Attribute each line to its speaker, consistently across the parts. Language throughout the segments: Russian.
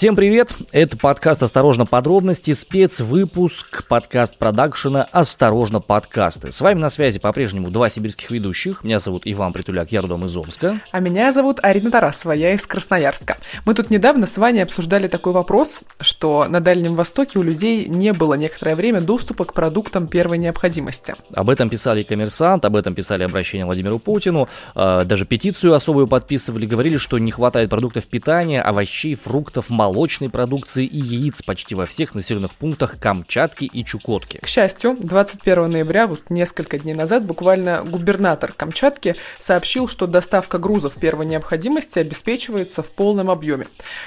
Speaker 1: Всем привет! Это подкаст «Осторожно, подробности», спецвыпуск подкаст продакшена «Осторожно, подкасты». С вами на связи по-прежнему два сибирских ведущих. Меня зовут Иван Притуляк, я родом из Омска.
Speaker 2: А меня зовут Арина Тарасова, я из Красноярска. Мы тут недавно с Ваней обсуждали такой вопрос, что на Дальнем Востоке у людей не было некоторое время доступа к продуктам первой необходимости.
Speaker 1: Об этом писали и «Коммерсант», об этом писали обращение Владимиру Путину, э, даже петицию особую подписывали, говорили, что не хватает продуктов питания, овощей, фруктов, молочной продукции и яиц почти во всех населенных пунктах Камчатки и Чукотки.
Speaker 2: К счастью, 21 ноября, вот несколько дней назад, буквально губернатор Камчатки сообщил, что доставка грузов первой необходимости обеспечивается в полном объеме.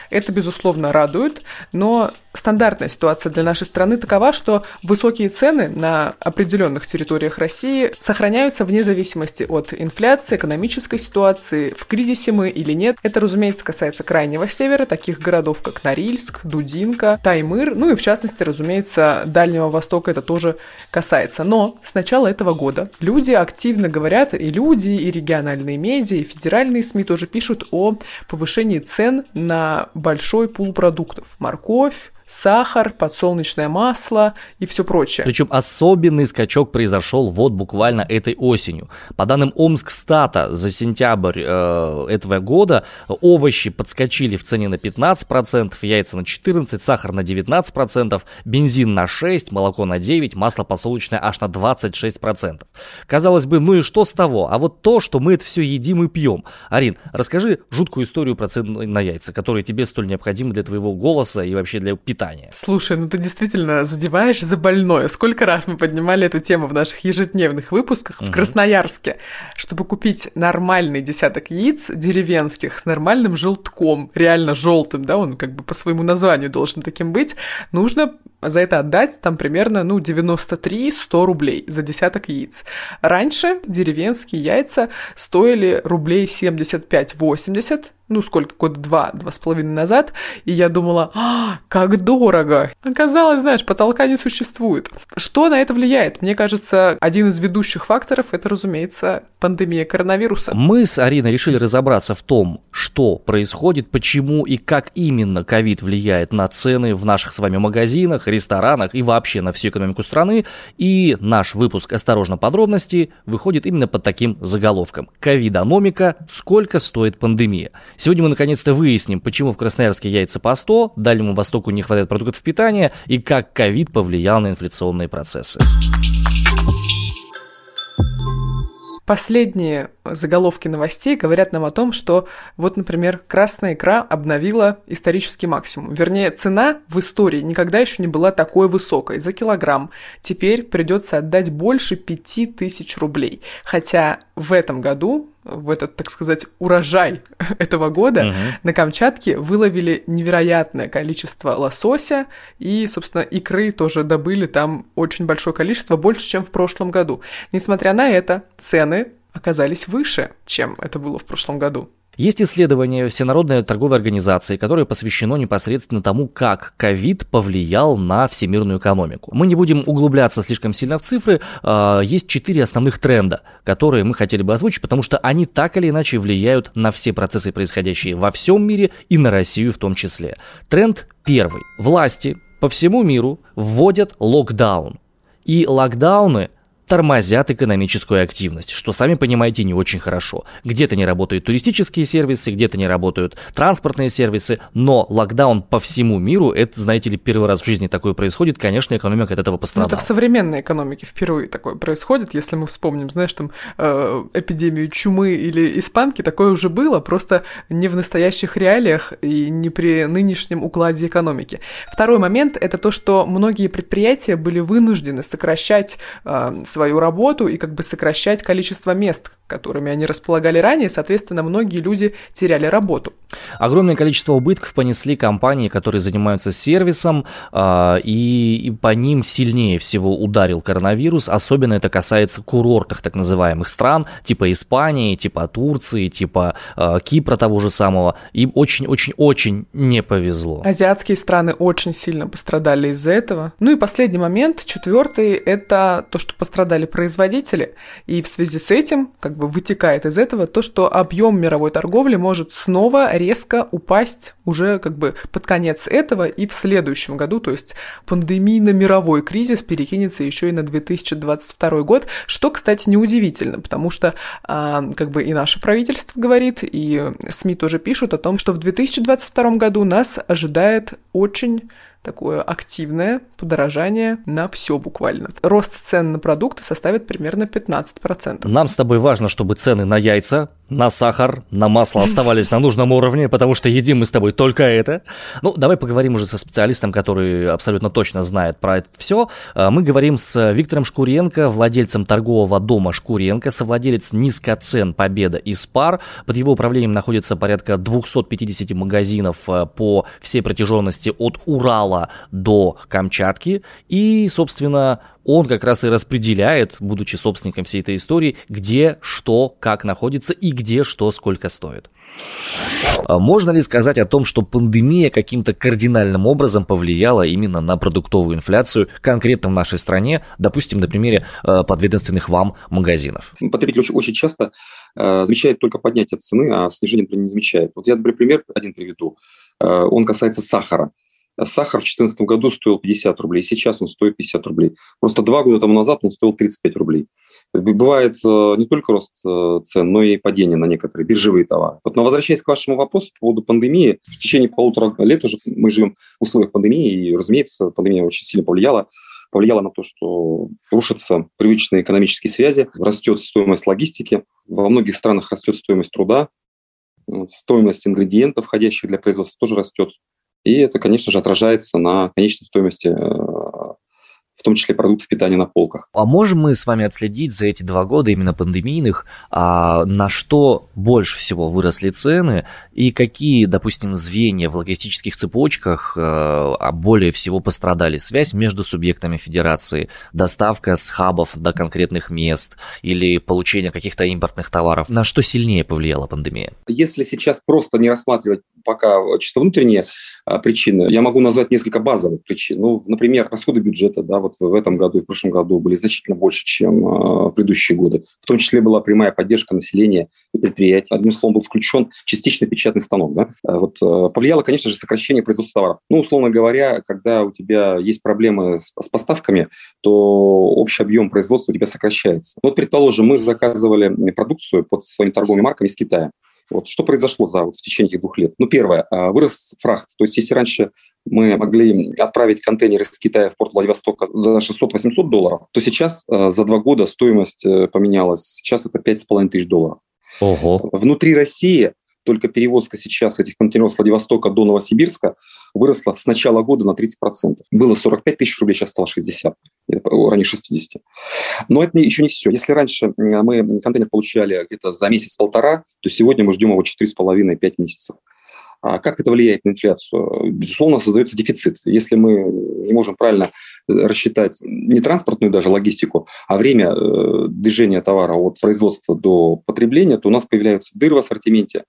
Speaker 2: Это, безусловно, радует, но стандартная ситуация для нашей страны такова, что высокие цены на определенных территориях России сохраняются вне зависимости от инфляции, экономической ситуации, в кризисе мы или нет. Это, разумеется, касается крайнего севера, таких городов, как Норильск, Дудинка, Таймыр, ну и, в частности, разумеется, Дальнего Востока это тоже касается. Но с начала этого года люди активно говорят, и люди, и региональные медиа, и федеральные СМИ тоже пишут о повышении цен на большой пул продуктов. Морковь, сахар, подсолнечное масло и все прочее.
Speaker 1: Причем особенный скачок произошел вот буквально этой осенью. По данным Омскстата за сентябрь э, этого года овощи подскочили в цене на 15%, яйца на 14%, сахар на 19%, бензин на 6%, молоко на 9%, масло подсолнечное аж на 26%. Казалось бы, ну и что с того? А вот то, что мы это все едим и пьем. Арин, расскажи жуткую историю про цены на яйца, которые тебе столь необходимы для твоего голоса и вообще для питания питания.
Speaker 2: Слушай, ну ты действительно задеваешь за больное. Сколько раз мы поднимали эту тему в наших ежедневных выпусках угу. в Красноярске, чтобы купить нормальный десяток яиц деревенских с нормальным желтком, реально желтым, да, он как бы по своему названию должен таким быть, нужно за это отдать там примерно, ну, 93-100 рублей за десяток яиц. Раньше деревенские яйца стоили рублей 75-80, ну, сколько, года два, два с половиной назад, и я думала, а, как дорого. Оказалось, знаешь, потолка не существует. Что на это влияет? Мне кажется, один из ведущих факторов – это, разумеется, пандемия коронавируса.
Speaker 1: Мы с Ариной решили разобраться в том, что происходит, почему и как именно ковид влияет на цены в наших с вами магазинах, ресторанах и вообще на всю экономику страны. И наш выпуск «Осторожно, подробности» выходит именно под таким заголовком. Ковидономика. Сколько стоит пандемия? Сегодня мы наконец-то выясним, почему в Красноярске яйца по 100, Дальнему Востоку не хватает продуктов питания и как ковид повлиял на инфляционные процессы.
Speaker 2: Последние заголовки новостей говорят нам о том, что вот, например, красная икра обновила исторический максимум. Вернее, цена в истории никогда еще не была такой высокой за килограмм. Теперь придется отдать больше 5000 рублей. Хотя в этом году в этот, так сказать, урожай этого года угу. на Камчатке выловили невероятное количество лосося и, собственно, икры тоже добыли там очень большое количество, больше, чем в прошлом году. Несмотря на это, цены оказались выше, чем это было в прошлом году.
Speaker 1: Есть исследование Всенародной торговой организации, которое посвящено непосредственно тому, как ковид повлиял на всемирную экономику. Мы не будем углубляться слишком сильно в цифры. А, есть четыре основных тренда, которые мы хотели бы озвучить, потому что они так или иначе влияют на все процессы, происходящие во всем мире и на Россию в том числе. Тренд первый. Власти по всему миру вводят локдаун. И локдауны тормозят экономическую активность, что, сами понимаете, не очень хорошо. Где-то не работают туристические сервисы, где-то не работают транспортные сервисы, но локдаун по всему миру, это, знаете ли, первый раз в жизни такое происходит, конечно, экономика от этого пострадала.
Speaker 2: Ну, это в современной экономике впервые такое происходит, если мы вспомним, знаешь, там, э, эпидемию чумы или испанки, такое уже было, просто не в настоящих реалиях и не при нынешнем укладе экономики. Второй момент – это то, что многие предприятия были вынуждены сокращать э, свою работу и как бы сокращать количество мест, которыми они располагали ранее, соответственно, многие люди теряли работу.
Speaker 1: Огромное количество убытков понесли компании, которые занимаются сервисом, э, и, по ним сильнее всего ударил коронавирус, особенно это касается курортных так называемых стран, типа Испании, типа Турции, типа э, Кипра того же самого, им очень-очень-очень не повезло.
Speaker 2: Азиатские страны очень сильно пострадали из-за этого. Ну и последний момент, четвертый, это то, что пострадали пострадали производители, и в связи с этим как бы вытекает из этого то, что объем мировой торговли может снова резко упасть уже как бы под конец этого и в следующем году, то есть пандемийно-мировой кризис перекинется еще и на 2022 год, что, кстати, неудивительно, потому что а, как бы и наше правительство говорит, и СМИ тоже пишут о том, что в 2022 году нас ожидает очень такое активное подорожание на все буквально. Рост цен на продукты составит примерно 15%.
Speaker 1: Нам с тобой важно, чтобы цены на яйца, на сахар, на масло оставались на нужном уровне, потому что едим мы с тобой только это. Ну, давай поговорим уже со специалистом, который абсолютно точно знает про это все. А, мы говорим с Виктором Шкуренко, владельцем торгового дома Шкуренко, совладелец низкоцен Победа и Спар. Под его управлением находится порядка 250 магазинов а, по всей протяженности от Урала Урала до Камчатки. И, собственно, он как раз и распределяет, будучи собственником всей этой истории, где что, как находится и где что, сколько стоит. А можно ли сказать о том, что пандемия каким-то кардинальным образом повлияла именно на продуктовую инфляцию конкретно в нашей стране, допустим, на примере э, подведомственных вам магазинов?
Speaker 3: Потребитель очень, очень часто э, замечает только поднятие цены, а снижение не замечает. Вот я, например, пример один приведу. Э, он касается сахара. Сахар в 2014 году стоил 50 рублей, сейчас он стоит 50 рублей. Просто два года тому назад он стоил 35 рублей. Бывает э, не только рост э, цен, но и падение на некоторые биржевые товары. Вот, но возвращаясь к вашему вопросу по поводу пандемии, в течение полутора лет уже мы живем в условиях пандемии, и, разумеется, пандемия очень сильно повлияла повлияла на то, что рушатся привычные экономические связи, растет стоимость логистики, во многих странах растет стоимость труда, стоимость ингредиентов, входящих для производства, тоже растет. И это, конечно же, отражается на конечной стоимости э, в том числе продуктов питания на полках.
Speaker 1: А можем мы с вами отследить за эти два года именно пандемийных, а, на что больше всего выросли цены и какие, допустим, звенья в логистических цепочках а, а более всего пострадали? Связь между субъектами федерации, доставка с хабов до конкретных мест или получение каких-то импортных товаров. На что сильнее повлияла пандемия?
Speaker 3: Если сейчас просто не рассматривать пока чисто внутренние а, причины, я могу назвать несколько базовых причин. Ну, например, расходы бюджета, да, вот в этом году и в прошлом году были значительно больше, чем э, предыдущие годы. В том числе была прямая поддержка населения и предприятий. Одним словом, был включен частичный печатный станок. Да? Э, вот, э, повлияло, конечно же, сокращение производства товаров. Ну, условно говоря, когда у тебя есть проблемы с, с поставками, то общий объем производства у тебя сокращается. Вот, предположим, мы заказывали продукцию под своими торговыми марками из Китая. Вот что произошло за вот, в течение этих двух лет? Ну, первое, а, вырос фрахт. То есть, если раньше мы могли отправить контейнер из Китая в порт Владивостока за 600-800 долларов, то сейчас а, за два года стоимость э, поменялась. Сейчас это 5,5 тысяч долларов. Ого. Внутри России только перевозка сейчас этих контейнеров с Владивостока до Новосибирска выросла с начала года на 30%. Было 45 тысяч рублей, сейчас стало 60, ранее 60. Но это еще не все. Если раньше мы контейнер получали где-то за месяц-полтора, то сегодня мы ждем его 4,5-5 месяцев. А как это влияет на инфляцию? Безусловно, создается дефицит. Если мы не можем правильно э, рассчитать не транспортную даже логистику, а время э, движения товара от производства до потребления, то у нас появляются дыры в ассортименте,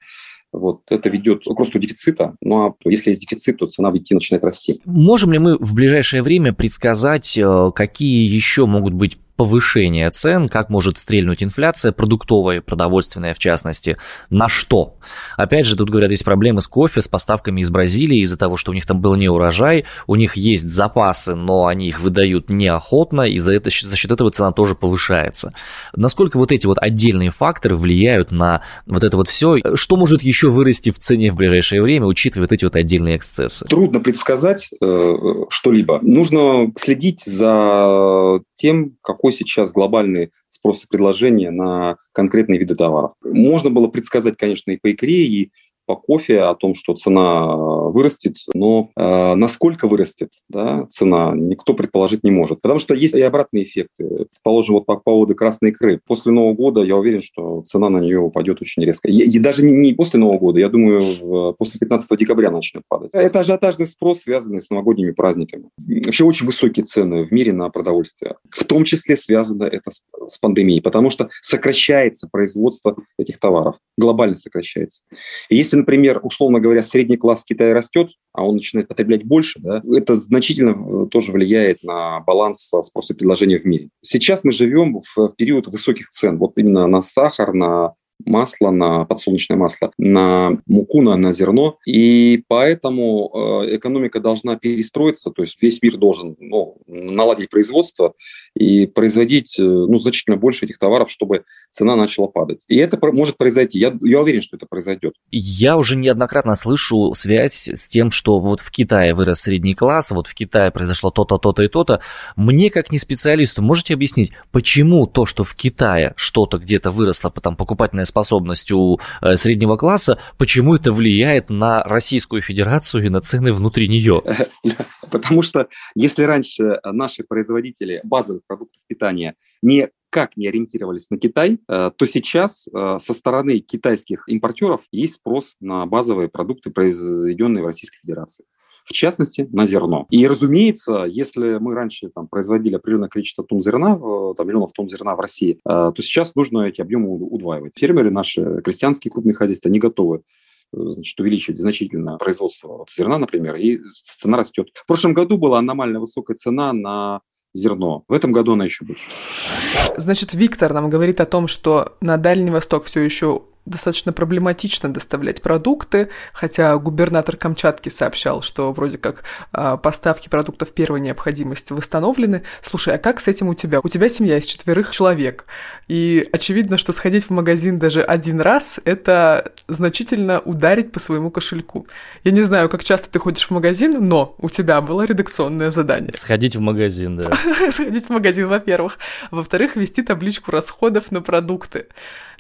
Speaker 3: вот это ведет к росту дефицита. Ну а если есть дефицит, то цена в идти начинает расти.
Speaker 1: Можем ли мы в ближайшее время предсказать, э, какие еще могут быть повышение цен, как может стрельнуть инфляция продуктовая, продовольственная в частности, на что? Опять же, тут говорят, есть проблемы с кофе, с поставками из Бразилии из-за того, что у них там был не урожай, у них есть запасы, но они их выдают неохотно, и за, это, за счет этого цена тоже повышается. Насколько вот эти вот отдельные факторы влияют на вот это вот все? Что может еще вырасти в цене в ближайшее время, учитывая вот эти вот отдельные эксцессы?
Speaker 3: Трудно предсказать э, что-либо. Нужно следить за тем, как какой сейчас глобальный спрос и предложение на конкретные виды товаров. Можно было предсказать, конечно, и по икре, и по кофе о том, что цена э, вырастет, но э, насколько вырастет да, цена, никто предположить не может. Потому что есть и обратные эффекты. Предположим, вот по поводу красной икры. После Нового года я уверен, что цена на нее упадет очень резко. И, даже не, не после Нового года, я думаю, после 15 декабря начнет падать. Это ажиотажный спрос, связанный с новогодними праздниками. Вообще очень высокие цены в мире на продовольствие. В том числе связано это с, с пандемией, потому что сокращается производство этих товаров, глобально сокращается. И если если, например, условно говоря, средний класс Китая растет, а он начинает потреблять больше, да, это значительно э, тоже влияет на баланс спроса и предложения в мире. Сейчас мы живем в период высоких цен, вот именно на сахар, на масло, на подсолнечное масло, на муку, на, на зерно. И поэтому э, экономика должна перестроиться, то есть весь мир должен ну, наладить производство и производить э, ну, значительно больше этих товаров, чтобы цена начала падать. И это может произойти. Я, я уверен, что это произойдет.
Speaker 1: Я уже неоднократно слышу связь с тем, что вот в Китае вырос средний класс, вот в Китае произошло то-то, то-то и то-то. Мне, как не специалисту, можете объяснить, почему то, что в Китае что-то где-то выросло, там покупательная способность у э, среднего класса, почему это влияет на Российскую Федерацию и на цены внутри нее?
Speaker 3: Потому что если раньше наши производители базовых продуктов питания не как не ориентировались на Китай, э, то сейчас э, со стороны китайских импортеров есть спрос на базовые продукты, произведенные в Российской Федерации в частности, на зерно. И, разумеется, если мы раньше там, производили определенное количество тонн зерна, там, миллионов тонн зерна в России, э, то сейчас нужно эти объемы удваивать. Фермеры наши, крестьянские крупные хозяйства, не готовы значит, увеличивать значительно производство зерна, например, и цена растет. В прошлом году была аномально высокая цена на зерно. В этом году она еще больше.
Speaker 2: Значит, Виктор нам говорит о том, что на Дальний Восток все еще достаточно проблематично доставлять продукты, хотя губернатор Камчатки сообщал, что вроде как э, поставки продуктов первой необходимости восстановлены. Слушай, а как с этим у тебя? У тебя семья из четверых человек, и очевидно, что сходить в магазин даже один раз – это значительно ударить по своему кошельку. Я не знаю, как часто ты ходишь в магазин, но у тебя было редакционное задание.
Speaker 1: Сходить в магазин, да.
Speaker 2: Сходить в магазин, во-первых. Во-вторых, вести табличку расходов на продукты.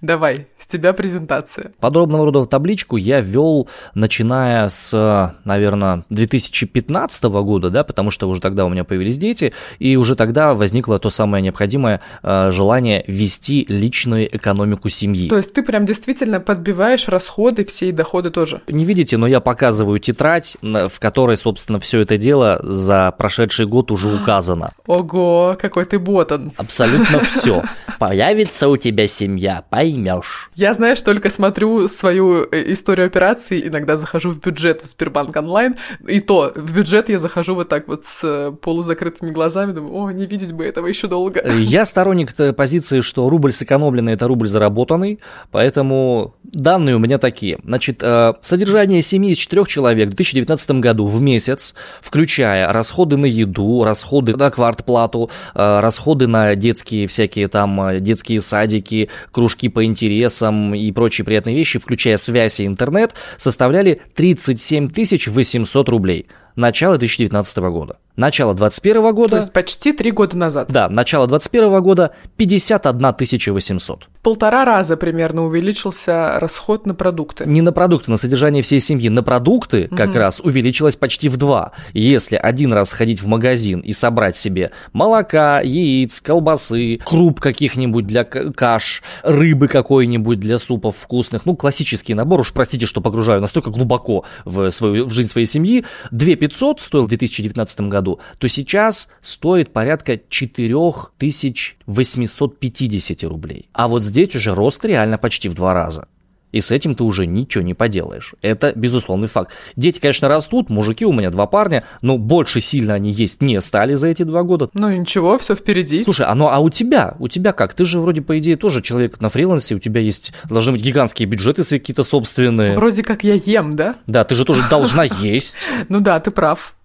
Speaker 2: Давай, с тебя презентация.
Speaker 1: Подобного рода табличку я вел, начиная с, наверное, 2015 года, да, потому что уже тогда у меня появились дети, и уже тогда возникло то самое необходимое э, желание вести личную экономику семьи.
Speaker 2: То есть ты прям действительно подбиваешь расходы, все и доходы тоже?
Speaker 1: Не видите, но я показываю тетрадь, в которой, собственно, все это дело за прошедший год уже указано.
Speaker 2: Ого, какой ты ботан.
Speaker 1: Абсолютно все. Появится у тебя семья, поймешь.
Speaker 2: Я, знаешь, только смотрю свою э, историю операций, иногда захожу в бюджет в Сбербанк онлайн, и то в бюджет я захожу вот так вот с э, полузакрытыми глазами, думаю, о, не видеть бы этого еще долго.
Speaker 1: Я сторонник позиции, что рубль сэкономленный – это рубль заработанный, поэтому данные у меня такие. Значит, э, содержание семьи из четырех человек в 2019 году в месяц, включая расходы на еду, расходы на квартплату, расходы на детские всякие там, детские садики, кружки по интересам и прочие приятные вещи, включая связь и интернет, составляли 37 800 рублей. Начало 2019 года. Начало 2021 года... То
Speaker 2: есть почти три года назад.
Speaker 1: Да, начало 2021 года 51 800.
Speaker 2: Полтора раза примерно увеличился расход на продукты.
Speaker 1: Не на продукты, на содержание всей семьи. На продукты как угу. раз увеличилось почти в два. Если один раз сходить в магазин и собрать себе молока, яиц, колбасы, круп каких-нибудь для каш, рыбы какой-нибудь для супов вкусных, ну, классический набор, уж простите, что погружаю настолько глубоко в, свою, в жизнь своей семьи, 2 500 стоил в 2019 году, то сейчас стоит порядка 4850 рублей. А вот здесь уже рост реально почти в два раза. И с этим ты уже ничего не поделаешь. Это безусловный факт. Дети, конечно, растут, мужики у меня два парня, но больше сильно они есть не стали за эти два года.
Speaker 2: Ну ничего, все впереди.
Speaker 1: Слушай, а, ну, а у тебя? У тебя как? Ты же вроде, по идее, тоже человек на фрилансе, у тебя есть, должны быть гигантские бюджеты свои какие-то собственные.
Speaker 2: Вроде как я ем, да?
Speaker 1: Да, ты же тоже должна есть.
Speaker 2: Ну да, ты прав.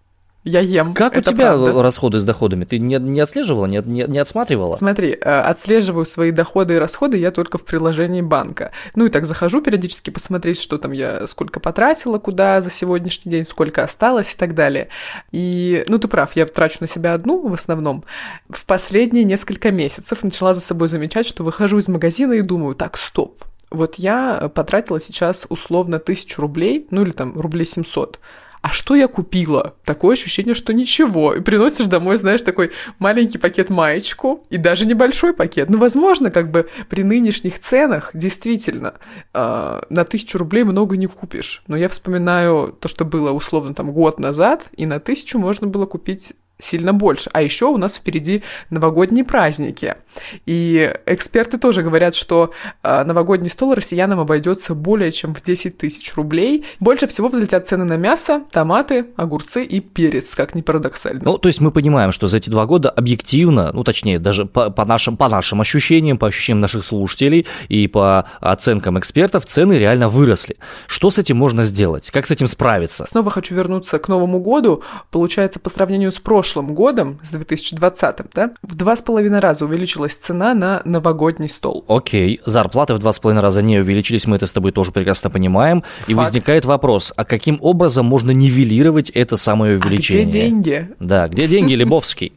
Speaker 2: Я ем.
Speaker 1: Как у тебя правда. расходы с доходами? Ты не, не отслеживала, не, не, не отсматривала?
Speaker 2: Смотри, э, отслеживаю свои доходы и расходы я только в приложении банка. Ну и так захожу периодически посмотреть, что там я, сколько потратила, куда за сегодняшний день, сколько осталось и так далее. И, ну ты прав, я трачу на себя одну в основном. В последние несколько месяцев начала за собой замечать, что выхожу из магазина и думаю, так, стоп, вот я потратила сейчас условно тысячу рублей, ну или там рублей 700, а что я купила? Такое ощущение, что ничего. И приносишь домой, знаешь, такой маленький пакет маечку и даже небольшой пакет. Ну, возможно, как бы при нынешних ценах действительно э, на тысячу рублей много не купишь. Но я вспоминаю то, что было условно там год назад, и на тысячу можно было купить сильно больше. А еще у нас впереди новогодние праздники. И эксперты тоже говорят, что э, новогодний стол россиянам обойдется более чем в 10 тысяч рублей. Больше всего взлетят цены на мясо, томаты, огурцы и перец, как ни парадоксально.
Speaker 1: Ну, то есть мы понимаем, что за эти два года объективно, ну, точнее, даже по, по, нашим, по нашим ощущениям, по ощущениям наших слушателей и по оценкам экспертов, цены реально выросли. Что с этим можно сделать? Как с этим справиться?
Speaker 2: Снова хочу вернуться к Новому году. Получается, по сравнению с прошлым годом, с 2020, да, в два с половиной раза увеличилась цена на новогодний стол.
Speaker 1: Окей, зарплаты в два с половиной раза не увеличились, мы это с тобой тоже прекрасно понимаем. И Факт. возникает вопрос, а каким образом можно нивелировать это самое увеличение?
Speaker 2: А где деньги?
Speaker 1: Да, где деньги, Лебовский?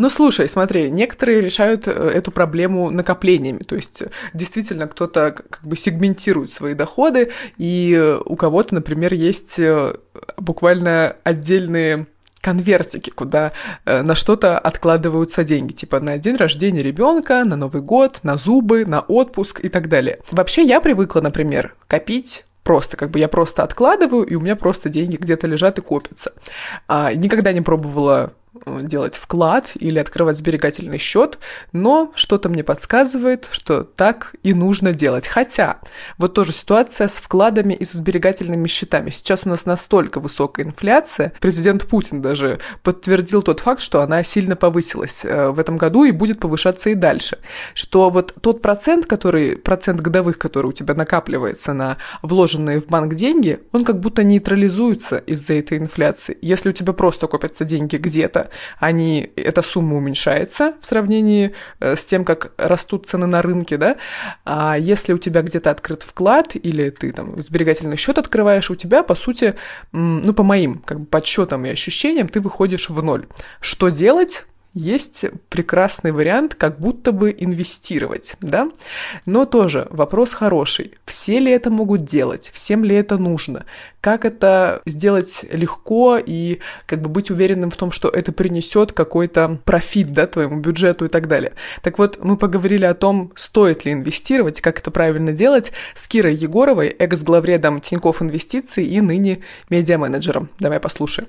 Speaker 2: Ну, слушай, смотри, некоторые решают э, эту проблему накоплениями, то есть действительно кто-то как бы сегментирует свои доходы, и у кого-то, например, есть э, буквально отдельные конвертики, куда э, на что-то откладываются деньги, типа на день рождения ребенка, на Новый год, на зубы, на отпуск и так далее. Вообще я привыкла, например, копить просто, как бы я просто откладываю, и у меня просто деньги где-то лежат и копятся. А, никогда не пробовала Э, делать вклад или открывать сберегательный счет, но что-то мне подсказывает, что так и нужно делать. Хотя вот тоже ситуация с вкладами и с сберегательными счетами. Сейчас у нас настолько высокая инфляция, президент Путин даже подтвердил тот факт, что она сильно повысилась э, в этом году и будет повышаться и дальше. Что вот тот процент, который, процент годовых, который у тебя накапливается на вложенные в банк деньги, он как будто нейтрализуется из-за этой инфляции. Если у тебя просто копятся деньги где-то, они, эта сумма уменьшается в сравнении э, с тем, как растут цены на рынке, да, а если у тебя где-то открыт вклад или ты там сберегательный счет открываешь, у тебя, по сути, ну, по моим как бы подсчетам и ощущениям, ты выходишь в ноль. Что делать? Есть прекрасный вариант, как будто бы инвестировать, да? Но тоже вопрос хороший. Все ли это могут делать? Всем ли это нужно? Как это сделать легко и как бы быть уверенным в том, что это принесет какой-то профит, да, твоему бюджету и так далее. Так вот, мы поговорили о том, стоит ли инвестировать, как это правильно делать с Кирой Егоровой, экс-главредом Тинькофф Инвестиций и ныне медиа-менеджером. Давай послушаем.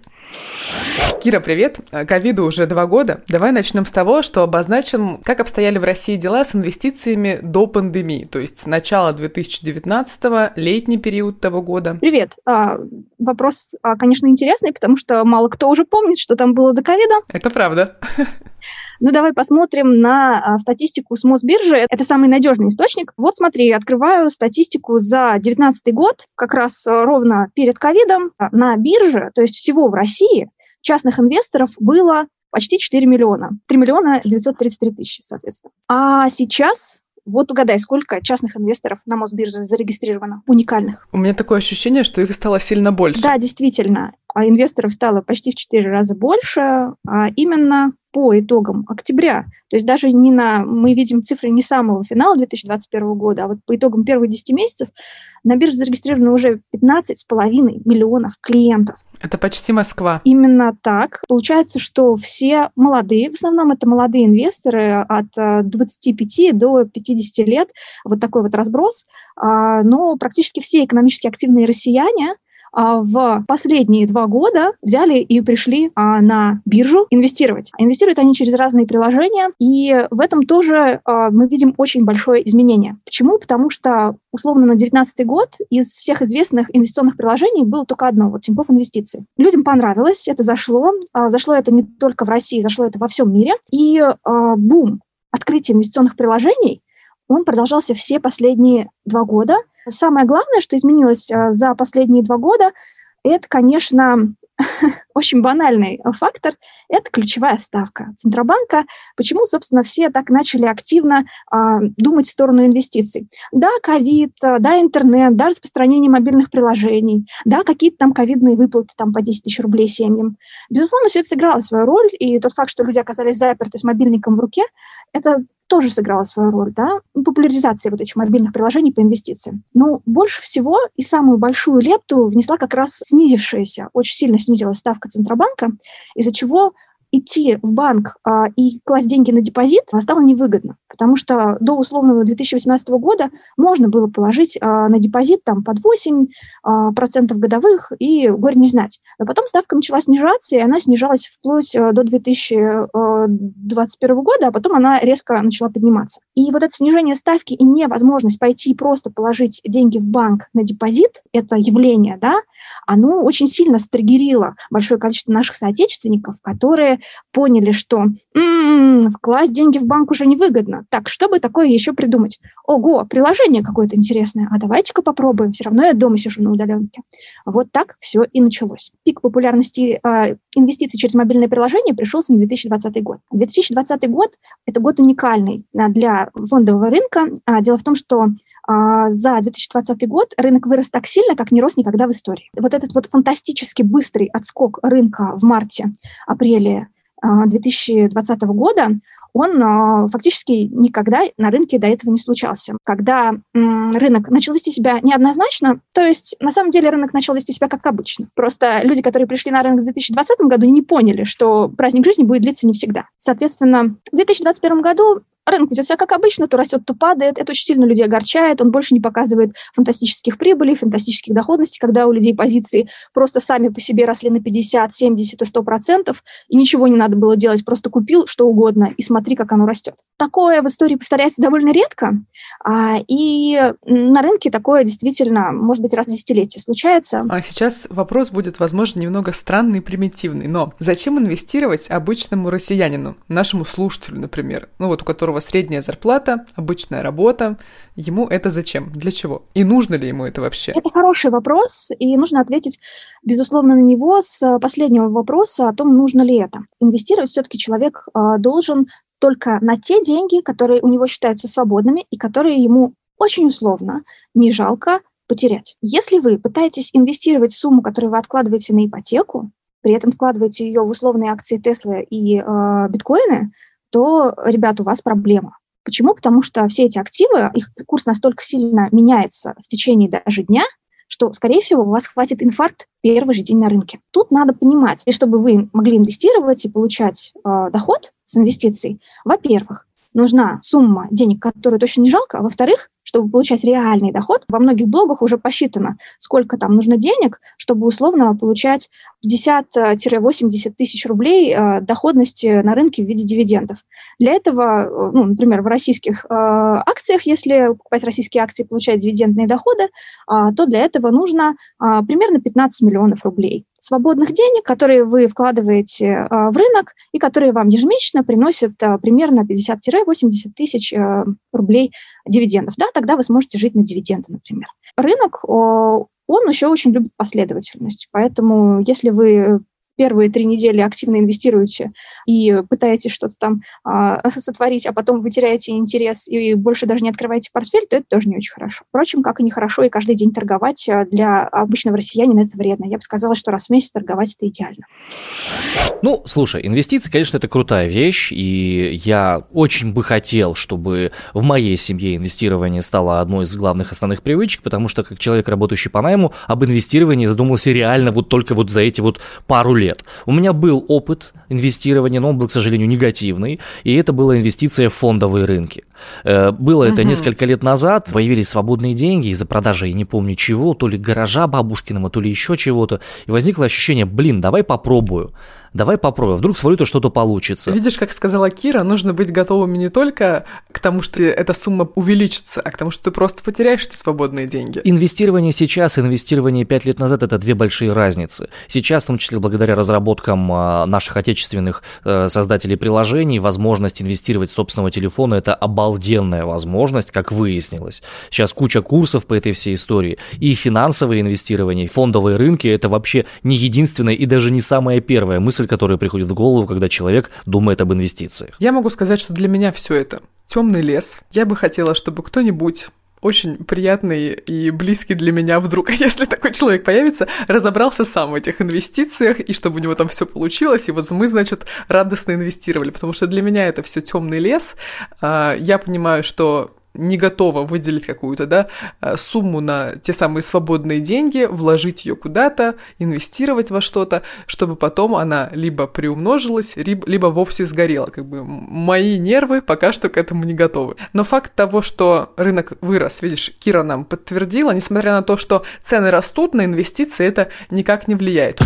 Speaker 2: Кира, привет. Ковиду уже два года. Давай начнем с того, что обозначим, как обстояли в России дела с инвестициями до пандемии, то есть начало 2019 летний период того года.
Speaker 4: Привет. А, вопрос, а, конечно, интересный, потому что мало кто уже помнит, что там было до ковида.
Speaker 2: Это правда.
Speaker 4: Ну, давай посмотрим на а, статистику с Мосбиржи. Это самый надежный источник. Вот смотри, открываю статистику за 2019 год, как раз ровно перед ковидом. На бирже, то есть всего в России, частных инвесторов было почти 4 миллиона. 3 миллиона 933 тысячи, соответственно. А сейчас вот угадай, сколько частных инвесторов на Мосбирже зарегистрировано, уникальных?
Speaker 2: У меня такое ощущение, что их стало сильно больше.
Speaker 4: Да, действительно. А инвесторов стало почти в 4 раза больше, а именно по итогам октября. То есть даже не на, мы видим цифры не самого финала 2021 года, а вот по итогам первых 10 месяцев на бирже зарегистрировано уже 15,5 миллионов клиентов.
Speaker 2: Это почти Москва.
Speaker 4: Именно так. Получается, что все молодые, в основном это молодые инвесторы от 25 э, до 50 лет, вот такой вот разброс, а, но практически все экономически активные россияне – в последние два года взяли и пришли а, на биржу инвестировать. Инвестируют они через разные приложения, и в этом тоже а, мы видим очень большое изменение. Почему? Потому что условно на 2019 год из всех известных инвестиционных приложений было только одно, вот Тинькофф Инвестиции. Людям понравилось, это зашло. Зашло это не только в России, зашло это во всем мире. И бум открытия инвестиционных приложений, он продолжался все последние два года – Самое главное, что изменилось а, за последние два года, это, конечно, очень банальный фактор – это ключевая ставка Центробанка. Почему, собственно, все так начали активно э, думать в сторону инвестиций? Да, ковид, да, интернет, да, распространение мобильных приложений, да, какие-то там ковидные выплаты там по 10 тысяч рублей семьям. Безусловно, все это сыграло свою роль, и тот факт, что люди оказались заперты с мобильником в руке, это тоже сыграла свою роль, да, популяризация вот этих мобильных приложений по инвестициям. Но больше всего и самую большую лепту внесла как раз снизившаяся, очень сильно снизилась ставка Центробанка, из-за чего идти в банк а, и класть деньги на депозит стало невыгодно, потому что до условного 2018 года можно было положить а, на депозит там под 8 а, процентов годовых и горе не знать. Но потом ставка начала снижаться, и она снижалась вплоть а, до 2021 года, а потом она резко начала подниматься. И вот это снижение ставки и невозможность пойти просто положить деньги в банк на депозит, это явление, да, оно очень сильно стригерило большое количество наших соотечественников, которые поняли, что м-м, класть деньги в банк уже невыгодно. Так, что бы такое еще придумать? Ого, приложение какое-то интересное. А давайте-ка попробуем. Все равно я дома сижу на удаленке. Вот так все и началось. Пик популярности э, инвестиций через мобильное приложение пришелся на 2020 год. 2020 год – это год уникальный для фондового рынка. А, дело в том, что а, за 2020 год рынок вырос так сильно, как не рос никогда в истории. Вот этот вот фантастически быстрый отскок рынка в марте-апреле 2020 а, года, он а, фактически никогда на рынке до этого не случался. Когда рынок начал вести себя неоднозначно, то есть на самом деле рынок начал вести себя как обычно. Просто люди, которые пришли на рынок в 2020 году, не поняли, что праздник жизни будет длиться не всегда. Соответственно, в 2021 году рынок ведет себя как обычно, то растет, то падает. Это очень сильно людей огорчает. Он больше не показывает фантастических прибылей, фантастических доходностей, когда у людей позиции просто сами по себе росли на 50, 70 и 100 процентов, и ничего не надо было делать, просто купил что угодно и смотри, как оно растет. Такое в истории повторяется довольно редко, а, и на рынке такое действительно, может быть, раз в десятилетие случается.
Speaker 2: А сейчас вопрос будет, возможно, немного странный и примитивный, но зачем инвестировать обычному россиянину, нашему слушателю, например, ну вот у которого средняя зарплата, обычная работа, ему это зачем? Для чего? И нужно ли ему это вообще?
Speaker 4: Это хороший вопрос, и нужно ответить, безусловно, на него с последнего вопроса о том, нужно ли это. Инвестировать все-таки человек а, должен только на те деньги, которые у него считаются свободными и которые ему очень условно не жалко потерять. Если вы пытаетесь инвестировать сумму, которую вы откладываете на ипотеку, при этом вкладываете ее в условные акции Теслы и э, биткоины, то, ребят, у вас проблема. Почему? Потому что все эти активы, их курс настолько сильно меняется в течение даже дня, что, скорее всего, у вас хватит инфаркт первый же день на рынке. Тут надо понимать, и чтобы вы могли инвестировать и получать э, доход с инвестиций, во-первых, нужна сумма денег, которую точно не жалко, а во-вторых, чтобы получать реальный доход, во многих блогах уже посчитано, сколько там нужно денег, чтобы условно получать 50-80 тысяч рублей э, доходности на рынке в виде дивидендов. Для этого, э, ну, например, в российских э, акциях, если покупать российские акции и получать дивидендные доходы, э, то для этого нужно э, примерно 15 миллионов рублей свободных денег, которые вы вкладываете э, в рынок и которые вам ежемесячно приносят э, примерно 50-80 тысяч э, рублей дивидендов. Да, тогда вы сможете жить на дивиденды, например. Рынок, он еще очень любит последовательность. Поэтому если вы первые три недели активно инвестируете и пытаетесь что-то там а, сотворить, а потом вы теряете интерес и больше даже не открываете портфель, то это тоже не очень хорошо. Впрочем, как и нехорошо и каждый день торговать а, для обычного россиянина это вредно. Я бы сказала, что раз в месяц торговать это идеально.
Speaker 1: Ну, слушай, инвестиции, конечно, это крутая вещь, и я очень бы хотел, чтобы в моей семье инвестирование стало одной из главных основных привычек, потому что как человек, работающий по найму, об инвестировании задумался реально вот только вот за эти вот пару лет. У меня был опыт инвестирования, но он был, к сожалению, негативный, и это была инвестиция в фондовые рынки. Э, было это угу. несколько лет назад, появились свободные деньги из-за продажи, я не помню чего, то ли гаража бабушкиного, то ли еще чего-то, и возникло ощущение, блин, давай попробую давай попробуем, вдруг с валютой что-то получится.
Speaker 2: Видишь, как сказала Кира, нужно быть готовыми не только к тому, что эта сумма увеличится, а к тому, что ты просто потеряешь эти свободные деньги.
Speaker 1: Инвестирование сейчас и инвестирование 5 лет назад – это две большие разницы. Сейчас, в том числе благодаря разработкам а, наших отечественных э, создателей приложений, возможность инвестировать собственного телефона – это обалденная возможность, как выяснилось. Сейчас куча курсов по этой всей истории. И финансовое инвестирование, и фондовые рынки – это вообще не единственное и даже не самая первая мысль, мысль, которая приходит в голову, когда человек думает об инвестициях.
Speaker 2: Я могу сказать, что для меня все это темный лес. Я бы хотела, чтобы кто-нибудь очень приятный и близкий для меня вдруг, если такой человек появится, разобрался сам в этих инвестициях, и чтобы у него там все получилось, и вот мы, значит, радостно инвестировали, потому что для меня это все темный лес. А, я понимаю, что не готова выделить какую-то да, э, сумму на те самые свободные деньги, вложить ее куда-то, инвестировать во что-то, чтобы потом она либо приумножилась, либо вовсе сгорела. Как бы мои нервы пока что к этому не готовы. Но факт того, что рынок вырос, видишь, Кира нам подтвердила, несмотря на то, что цены растут, на инвестиции это никак не влияет.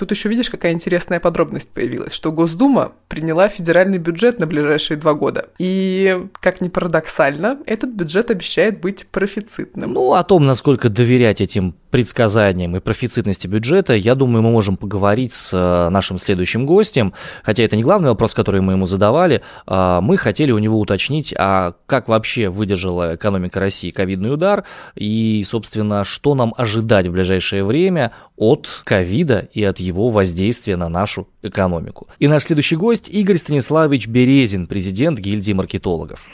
Speaker 2: Тут еще видишь, какая интересная подробность появилась, что Госдума приняла федеральный бюджет на ближайшие два года. И, как ни парадоксально, этот бюджет обещает быть профицитным.
Speaker 1: Ну, о том, насколько доверять этим предсказаниям и профицитности бюджета, я думаю, мы можем поговорить с э, нашим следующим гостем. Хотя это не главный вопрос, который мы ему задавали. А, мы хотели у него уточнить, а как вообще выдержала экономика России ковидный удар и, собственно, что нам ожидать в ближайшее время от ковида и от его воздействия на нашу экономику. И наш следующий гость Игорь Станиславович Березин, президент гильдии маркетологов.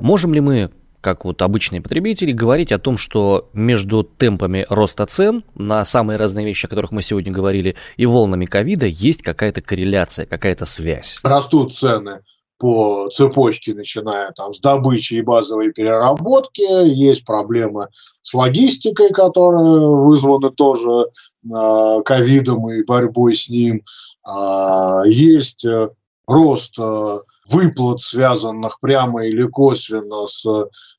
Speaker 1: Можем ли мы как вот обычные потребители, говорить о том, что между темпами роста цен на самые разные вещи, о которых мы сегодня говорили, и волнами ковида есть какая-то корреляция, какая-то связь.
Speaker 5: Растут цены по цепочке, начиная там с добычи и базовой переработки. Есть проблемы с логистикой, которые вызваны тоже а, ковидом и борьбой с ним. А, есть э, рост э, выплат, связанных прямо или косвенно с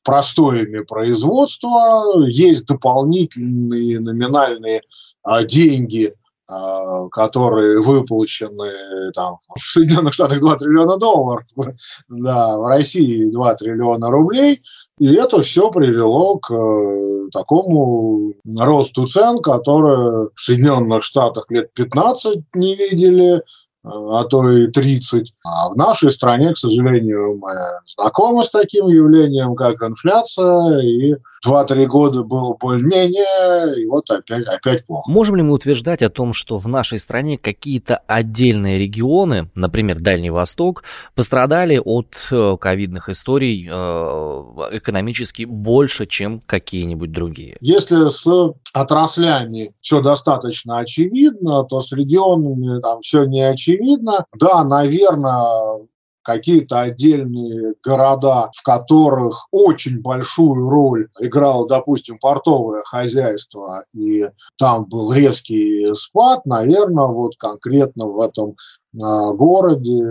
Speaker 5: простоями производства. Есть дополнительные номинальные а, деньги, а, которые выплачены там, в Соединенных Штатах 2 триллиона долларов, да, в России 2 триллиона рублей. И это все привело к э, такому росту цен, которые в Соединенных Штатах лет 15 не видели, а то и 30. А в нашей стране, к сожалению, мы знакомы с таким явлением, как инфляция, и 2-3 года было более-менее, и вот опять, опять плохо.
Speaker 1: Можем ли мы утверждать о том, что в нашей стране какие-то отдельные регионы, например, Дальний Восток, пострадали от э, ковидных историй э, экономически больше, чем какие-нибудь другие?
Speaker 5: Если с отраслями все достаточно очевидно, то с регионами там все не очевидно, очевидно. Да, наверное, какие-то отдельные города, в которых очень большую роль играло, допустим, портовое хозяйство, и там был резкий спад, наверное, вот конкретно в этом городе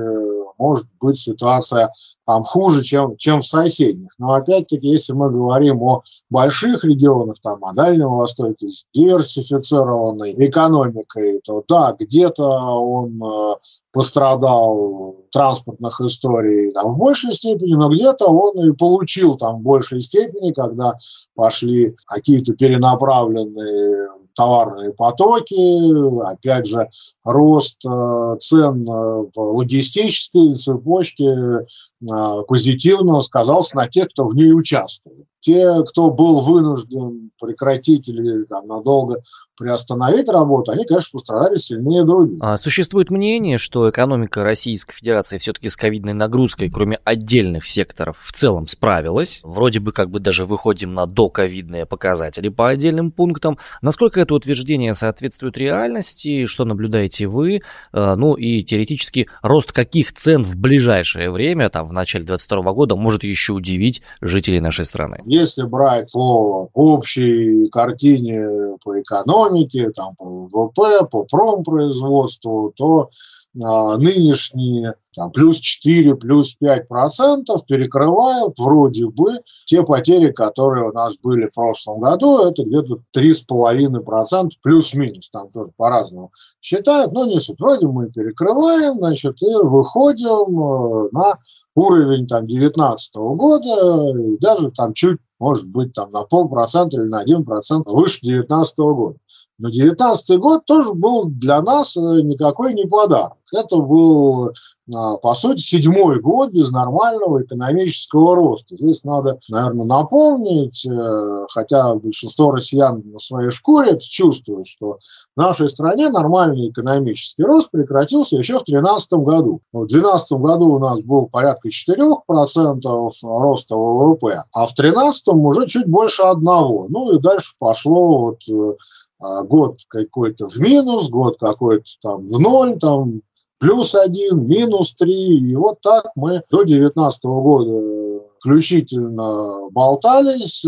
Speaker 5: может быть ситуация там хуже, чем, чем в соседних. Но опять-таки, если мы говорим о больших регионах, там, о Дальнем Востоке с диверсифицированной экономикой, то да, где-то он э, пострадал транспортных историй там, в большей степени, но где-то он и получил там в большей степени, когда пошли какие-то перенаправленные товарные потоки, опять же, рост э, цен э, в логистической цепочке э, позитивно сказался на тех, кто в ней участвует. Те, кто был вынужден прекратить или там, надолго приостановить работу, они, конечно, пострадали сильнее других.
Speaker 1: А существует мнение, что экономика Российской Федерации все-таки с ковидной нагрузкой, кроме отдельных секторов, в целом справилась. Вроде бы как бы даже выходим на доковидные показатели по отдельным пунктам. Насколько это утверждение соответствует реальности, что наблюдаете вы? А, ну и теоретически рост каких цен в ближайшее время, там в начале 2022 года, может еще удивить жителей нашей страны?
Speaker 5: Если брать по общей картине по экономике, там, по ВВП, по промпроизводству, то нынешние там, плюс 4, плюс 5 процентов перекрывают вроде бы те потери, которые у нас были в прошлом году. Это где-то 3,5 процента плюс-минус. Там тоже по-разному считают, но не суть. Вроде мы перекрываем, значит, и выходим э, на уровень там 19 года, и даже там чуть, может быть, там на полпроцента или на один процент выше 19 года. Но 19 год тоже был для нас э, никакой не подарок. Это был, а, по сути, седьмой год без нормального экономического роста. Здесь надо, наверное, напомнить, э, хотя большинство россиян на своей шкуре чувствуют, что в нашей стране нормальный экономический рост прекратился еще в 2013 году. В 2012 году у нас был порядка 4% роста ВВП, а в 2013 уже чуть больше одного. Ну и дальше пошло вот э, год какой-то в минус, год какой-то там в ноль, там плюс один, минус три. И вот так мы до 2019 года включительно болтались,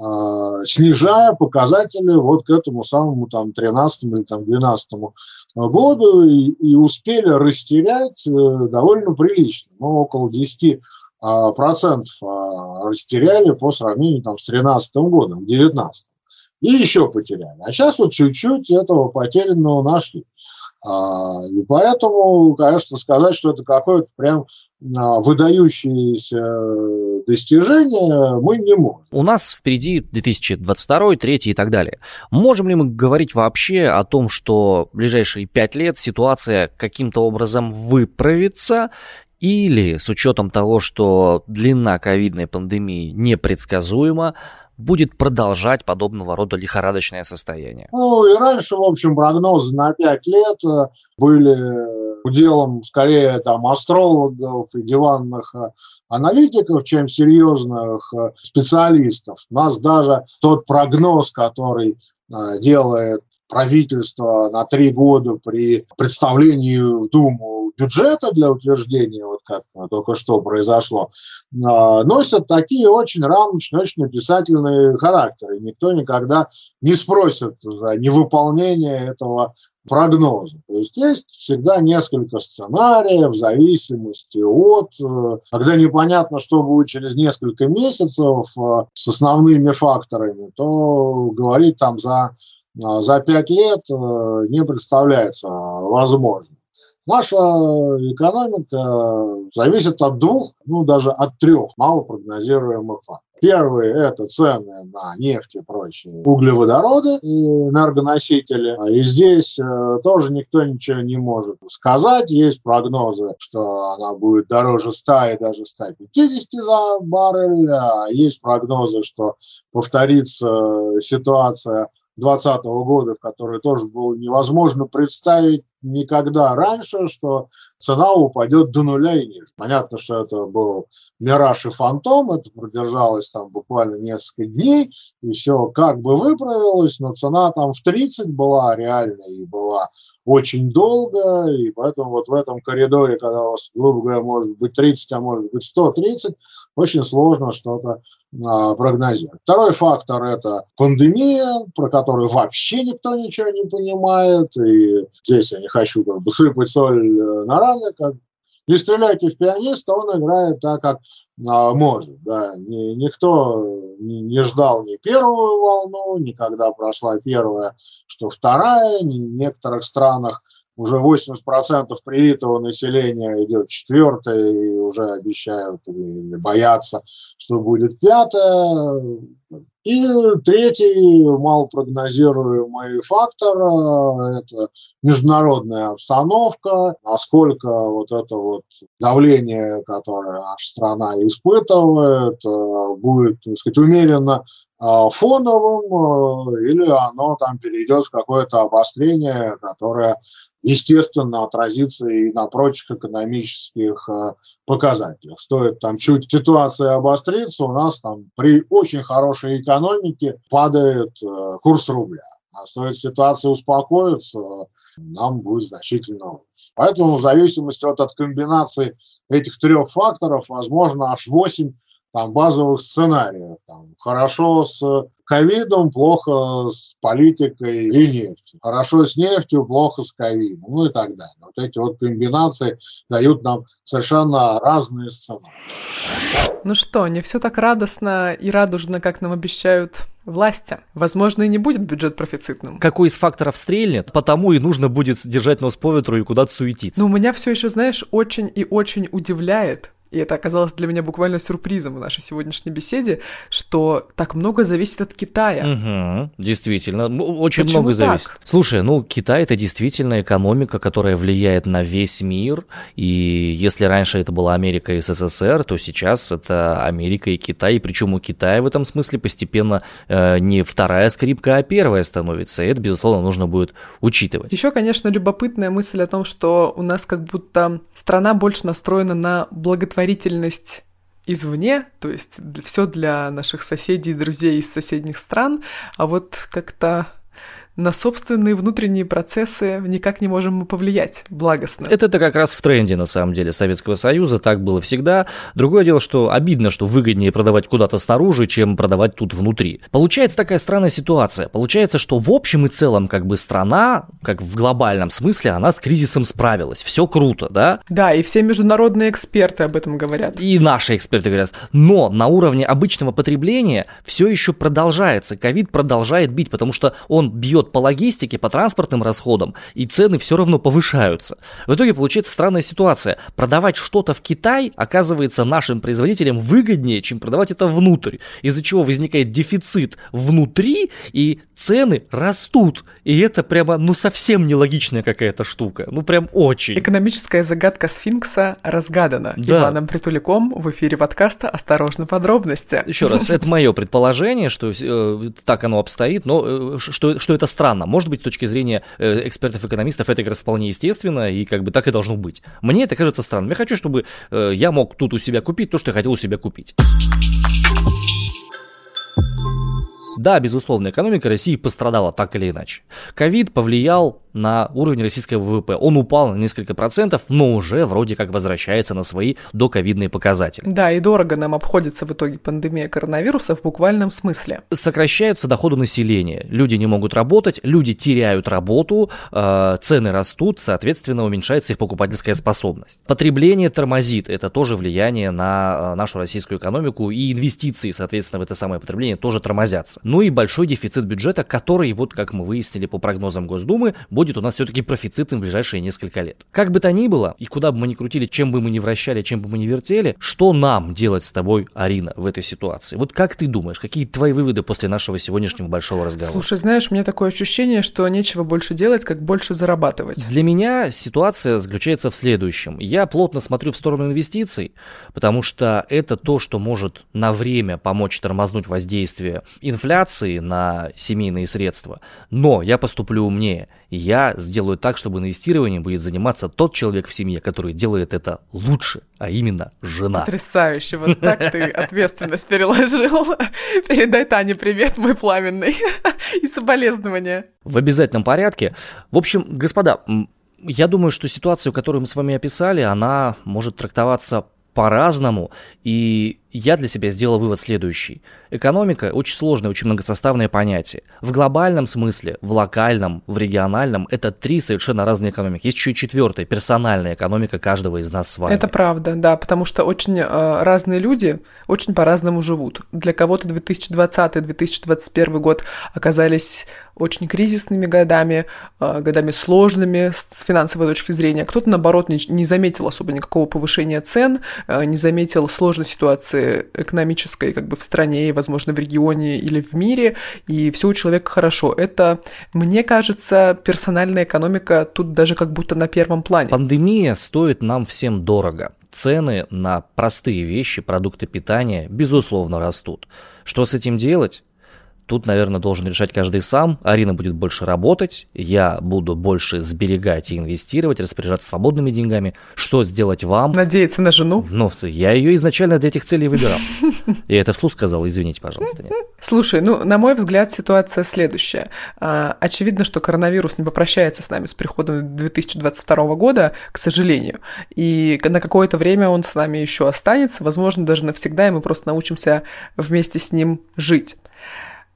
Speaker 5: а, снижая показатели вот к этому самому там 13 или там 12 году. И, и успели растерять э, довольно прилично, ну, около 10 а, процентов а, растеряли по сравнению там с 13 годом, 19 и еще потеряли. А сейчас вот чуть-чуть этого потерянного нашли. А, и поэтому, конечно, сказать, что это какое-то прям а, выдающееся достижение мы не можем.
Speaker 1: У нас впереди 2022, 2023 и так далее. Можем ли мы говорить вообще о том, что в ближайшие пять лет ситуация каким-то образом выправится, или с учетом того, что длина ковидной пандемии непредсказуема, будет продолжать подобного рода лихорадочное состояние?
Speaker 5: Ну и раньше, в общем, прогнозы на 5 лет э, были уделом скорее там астрологов и диванных э, аналитиков, чем серьезных э, специалистов. У нас даже тот прогноз, который делает правительство на три года при представлении в Думу бюджета для утверждения, вот как только что произошло, а, носят такие очень рамочные, очень описательные характеры. Никто никогда не спросит за невыполнение этого прогноза. То есть есть всегда несколько сценариев в зависимости от, э, когда непонятно, что будет через несколько месяцев э, с основными факторами, то говорить там за, э, за пять лет не представляется возможным. Наша экономика зависит от двух, ну даже от трех малопрогнозируемых факторов. Первый – это цены на нефть и прочие углеводороды и энергоносители. А и здесь э, тоже никто ничего не может сказать. Есть прогнозы, что она будет дороже 100 и даже 150 за баррель. А есть прогнозы, что повторится ситуация 2020 года, в которой тоже было невозможно представить никогда раньше, что цена упадет до нуля и ниже. Понятно, что это был мираж и фантом, это продержалось там буквально несколько дней, и все как бы выправилось, но цена там в 30 была реальной и была очень долго, и поэтому вот в этом коридоре, когда у вас, грубо говоря, может быть 30, а может быть 130, очень сложно что-то а, прогнозировать. Второй фактор – это пандемия, про которую вообще никто ничего не понимает, и здесь я не хочу как бы сыпать соль э, на раны, как не стреляйте в пианиста, он играет так, как а, может. Да. Ни, никто не, ждал ни первую волну, никогда прошла первая, что вторая. Ни, в некоторых странах уже 80% привитого населения идет четвертая, и уже обещают или боятся, что будет пятая. И третий малопрогнозируемый фактор – это международная обстановка, насколько вот это вот давление, которое наша страна испытывает, э, будет, так сказать, умеренно э, фоновым, э, или оно там перейдет в какое-то обострение, которое естественно, отразится и на прочих экономических э, показателях. Стоит там чуть ситуация обостриться, у нас там при очень хорошей экономике падает э, курс рубля. А стоит ситуация успокоиться, нам будет значительно лучше. Поэтому в зависимости от, от комбинации этих трех факторов, возможно, аж 8 там, базовых сценариев. Там, хорошо с ковидом, плохо с политикой и нефтью. Хорошо с нефтью, плохо с ковидом, ну и так далее. Вот эти вот комбинации дают нам совершенно разные сценарии.
Speaker 2: Ну что, не все так радостно и радужно, как нам обещают власти. Возможно, и не будет бюджет профицитным.
Speaker 1: Какой из факторов стрельнет, потому и нужно будет держать нос по ветру и куда-то суетиться.
Speaker 2: Но у меня все еще, знаешь, очень и очень удивляет, и это оказалось для меня буквально сюрпризом в нашей сегодняшней беседе, что так много зависит от Китая.
Speaker 1: Угу, действительно, очень Почему много зависит. Так? Слушай, ну Китай это действительно экономика, которая влияет на весь мир, и если раньше это была Америка и СССР, то сейчас это Америка и Китай, и причем у Китая в этом смысле постепенно э, не вторая скрипка, а первая становится, и это, безусловно, нужно будет учитывать.
Speaker 2: Еще, конечно, любопытная мысль о том, что у нас как будто страна больше настроена на благотворительность благотворительность извне, то есть все для наших соседей, друзей из соседних стран, а вот как-то на собственные внутренние процессы никак не можем повлиять благостно.
Speaker 1: Это-то как раз в тренде, на самом деле, Советского Союза, так было всегда. Другое дело, что обидно, что выгоднее продавать куда-то снаружи, чем продавать тут внутри. Получается такая странная ситуация. Получается, что в общем и целом, как бы страна, как в глобальном смысле, она с кризисом справилась. Все круто, да?
Speaker 2: Да, и все международные эксперты об этом говорят.
Speaker 1: И наши эксперты говорят. Но на уровне обычного потребления все еще продолжается. Ковид продолжает бить, потому что он бьет по логистике, по транспортным расходам, и цены все равно повышаются. В итоге получается странная ситуация. Продавать что-то в Китай оказывается нашим производителям выгоднее, чем продавать это внутрь, из-за чего возникает дефицит внутри, и цены растут. И это прямо, ну, совсем нелогичная какая-то штука. Ну, прям очень.
Speaker 2: Экономическая загадка сфинкса разгадана. Да. Иваном Притуляком в эфире подкаста «Осторожно, подробности».
Speaker 1: Еще раз, это мое предположение, что э, так оно обстоит, но э, что, что это странно. Может быть, с точки зрения э, экспертов-экономистов это как раз вполне естественно, и как бы так и должно быть. Мне это кажется странным. Я хочу, чтобы э, я мог тут у себя купить то, что я хотел у себя купить. Да, безусловно, экономика России пострадала так или иначе. Ковид повлиял на уровень российского ВВП. Он упал на несколько процентов, но уже вроде как возвращается на свои доковидные показатели.
Speaker 2: Да, и дорого нам обходится в итоге пандемия коронавируса в буквальном смысле.
Speaker 1: Сокращаются доходы населения. Люди не могут работать, люди теряют работу, э, цены растут, соответственно, уменьшается их покупательская способность. Потребление тормозит. Это тоже влияние на э, нашу российскую экономику. И инвестиции, соответственно, в это самое потребление тоже тормозятся. Ну и большой дефицит бюджета, который, вот как мы выяснили по прогнозам Госдумы, будет у нас все-таки профицитным в ближайшие несколько лет. Как бы то ни было, и куда бы мы ни крутили, чем бы мы ни вращали, чем бы мы ни вертели, что нам делать с тобой, Арина, в этой ситуации? Вот как ты думаешь, какие твои выводы после нашего сегодняшнего большого разговора?
Speaker 2: Слушай, знаешь, у меня такое ощущение, что нечего больше делать, как больше зарабатывать.
Speaker 1: Для меня ситуация заключается в следующем. Я плотно смотрю в сторону инвестиций, потому что это то, что может на время помочь тормознуть воздействие инфляции на семейные средства. Но я поступлю умнее я сделаю так, чтобы инвестированием будет заниматься тот человек в семье, который делает это лучше, а именно жена.
Speaker 2: Потрясающе, вот так ты ответственность переложил. Передай Тане привет, мой пламенный, и соболезнования.
Speaker 1: В обязательном порядке. В общем, господа, я думаю, что ситуацию, которую мы с вами описали, она может трактоваться по-разному, и я для себя сделал вывод следующий. Экономика – очень сложное, очень многосоставное понятие. В глобальном смысле, в локальном, в региональном – это три совершенно разные экономики. Есть еще и четвертая – персональная экономика каждого из нас с вами.
Speaker 2: Это правда, да, потому что очень э, разные люди очень по-разному живут. Для кого-то 2020-2021 год оказались очень кризисными годами, э, годами сложными с финансовой точки зрения. Кто-то, наоборот, не, заметил особо никакого повышения цен, э, не заметил сложной ситуации экономической как бы в стране, возможно, в регионе или в мире, и все у человека хорошо. Это, мне кажется, персональная экономика тут даже как будто на первом плане.
Speaker 1: Пандемия стоит нам всем дорого. Цены на простые вещи, продукты питания, безусловно, растут. Что с этим делать? Тут, наверное, должен решать каждый сам. Арина будет больше работать, я буду больше сберегать и инвестировать, распоряжаться свободными деньгами. Что сделать вам?
Speaker 2: Надеяться на жену?
Speaker 1: Ну, я ее изначально для этих целей выбирал. Я это вслух сказал, извините, пожалуйста. Нет.
Speaker 2: Слушай, ну, на мой взгляд, ситуация следующая. А, очевидно, что коронавирус не попрощается с нами с приходом 2022 года, к сожалению. И на какое-то время он с нами еще останется, возможно, даже навсегда, и мы просто научимся вместе с ним жить.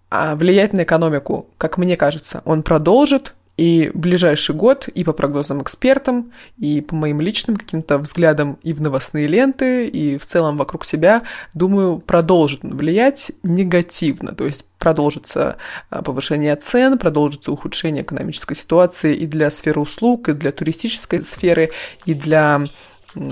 Speaker 2: А влиять на экономику, как мне кажется, он продолжит, и ближайший год, и по прогнозам экспертам, и по моим личным каким-то взглядам и в новостные ленты, и в целом вокруг себя, думаю, продолжит влиять негативно. То есть продолжится а, повышение цен, продолжится ухудшение экономической ситуации и для сферы услуг, и для туристической сферы, и для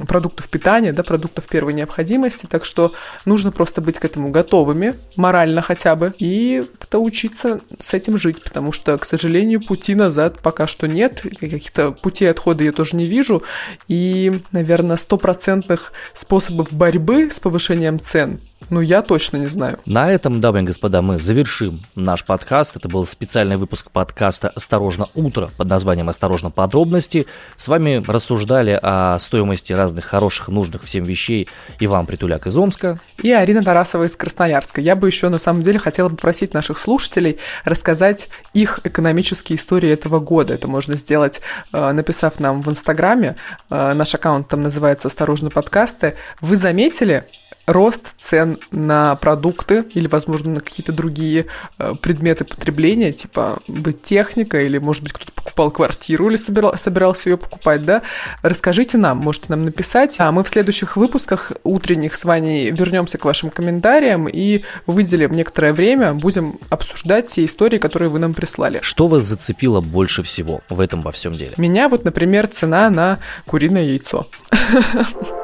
Speaker 2: продуктов питания, да, продуктов первой необходимости, так что нужно просто быть к этому готовыми, морально хотя бы, и как-то учиться с этим жить, потому что, к сожалению, пути назад пока что нет, каких-то путей отхода я тоже не вижу, и, наверное, стопроцентных способов борьбы с повышением цен Ну, я точно не знаю.
Speaker 1: На этом, дамы и господа, мы завершим наш подкаст. Это был специальный выпуск подкаста «Осторожно, утро» под названием «Осторожно, подробности». С вами рассуждали о стоимости разных хороших, нужных всем вещей Иван Притуляк из Омска.
Speaker 2: И Арина Тарасова из Красноярска. Я бы еще, на самом деле, хотела попросить наших слушателей рассказать их экономические истории этого года. Это можно сделать, э, написав нам в Инстаграме. Э, наш аккаунт там называется «Осторожно, подкасты». Вы заметили, рост цен на продукты или, возможно, на какие-то другие э, предметы потребления, типа быть техника, или, может быть, кто-то покупал квартиру или собирал, собирался ее покупать, да, расскажите нам, можете нам написать. А мы в следующих выпусках утренних с Ваней вернемся к вашим комментариям и выделим некоторое время, будем обсуждать те истории, которые вы нам прислали.
Speaker 1: Что вас зацепило больше всего в этом во всем деле?
Speaker 2: Меня вот, например, цена на куриное яйцо.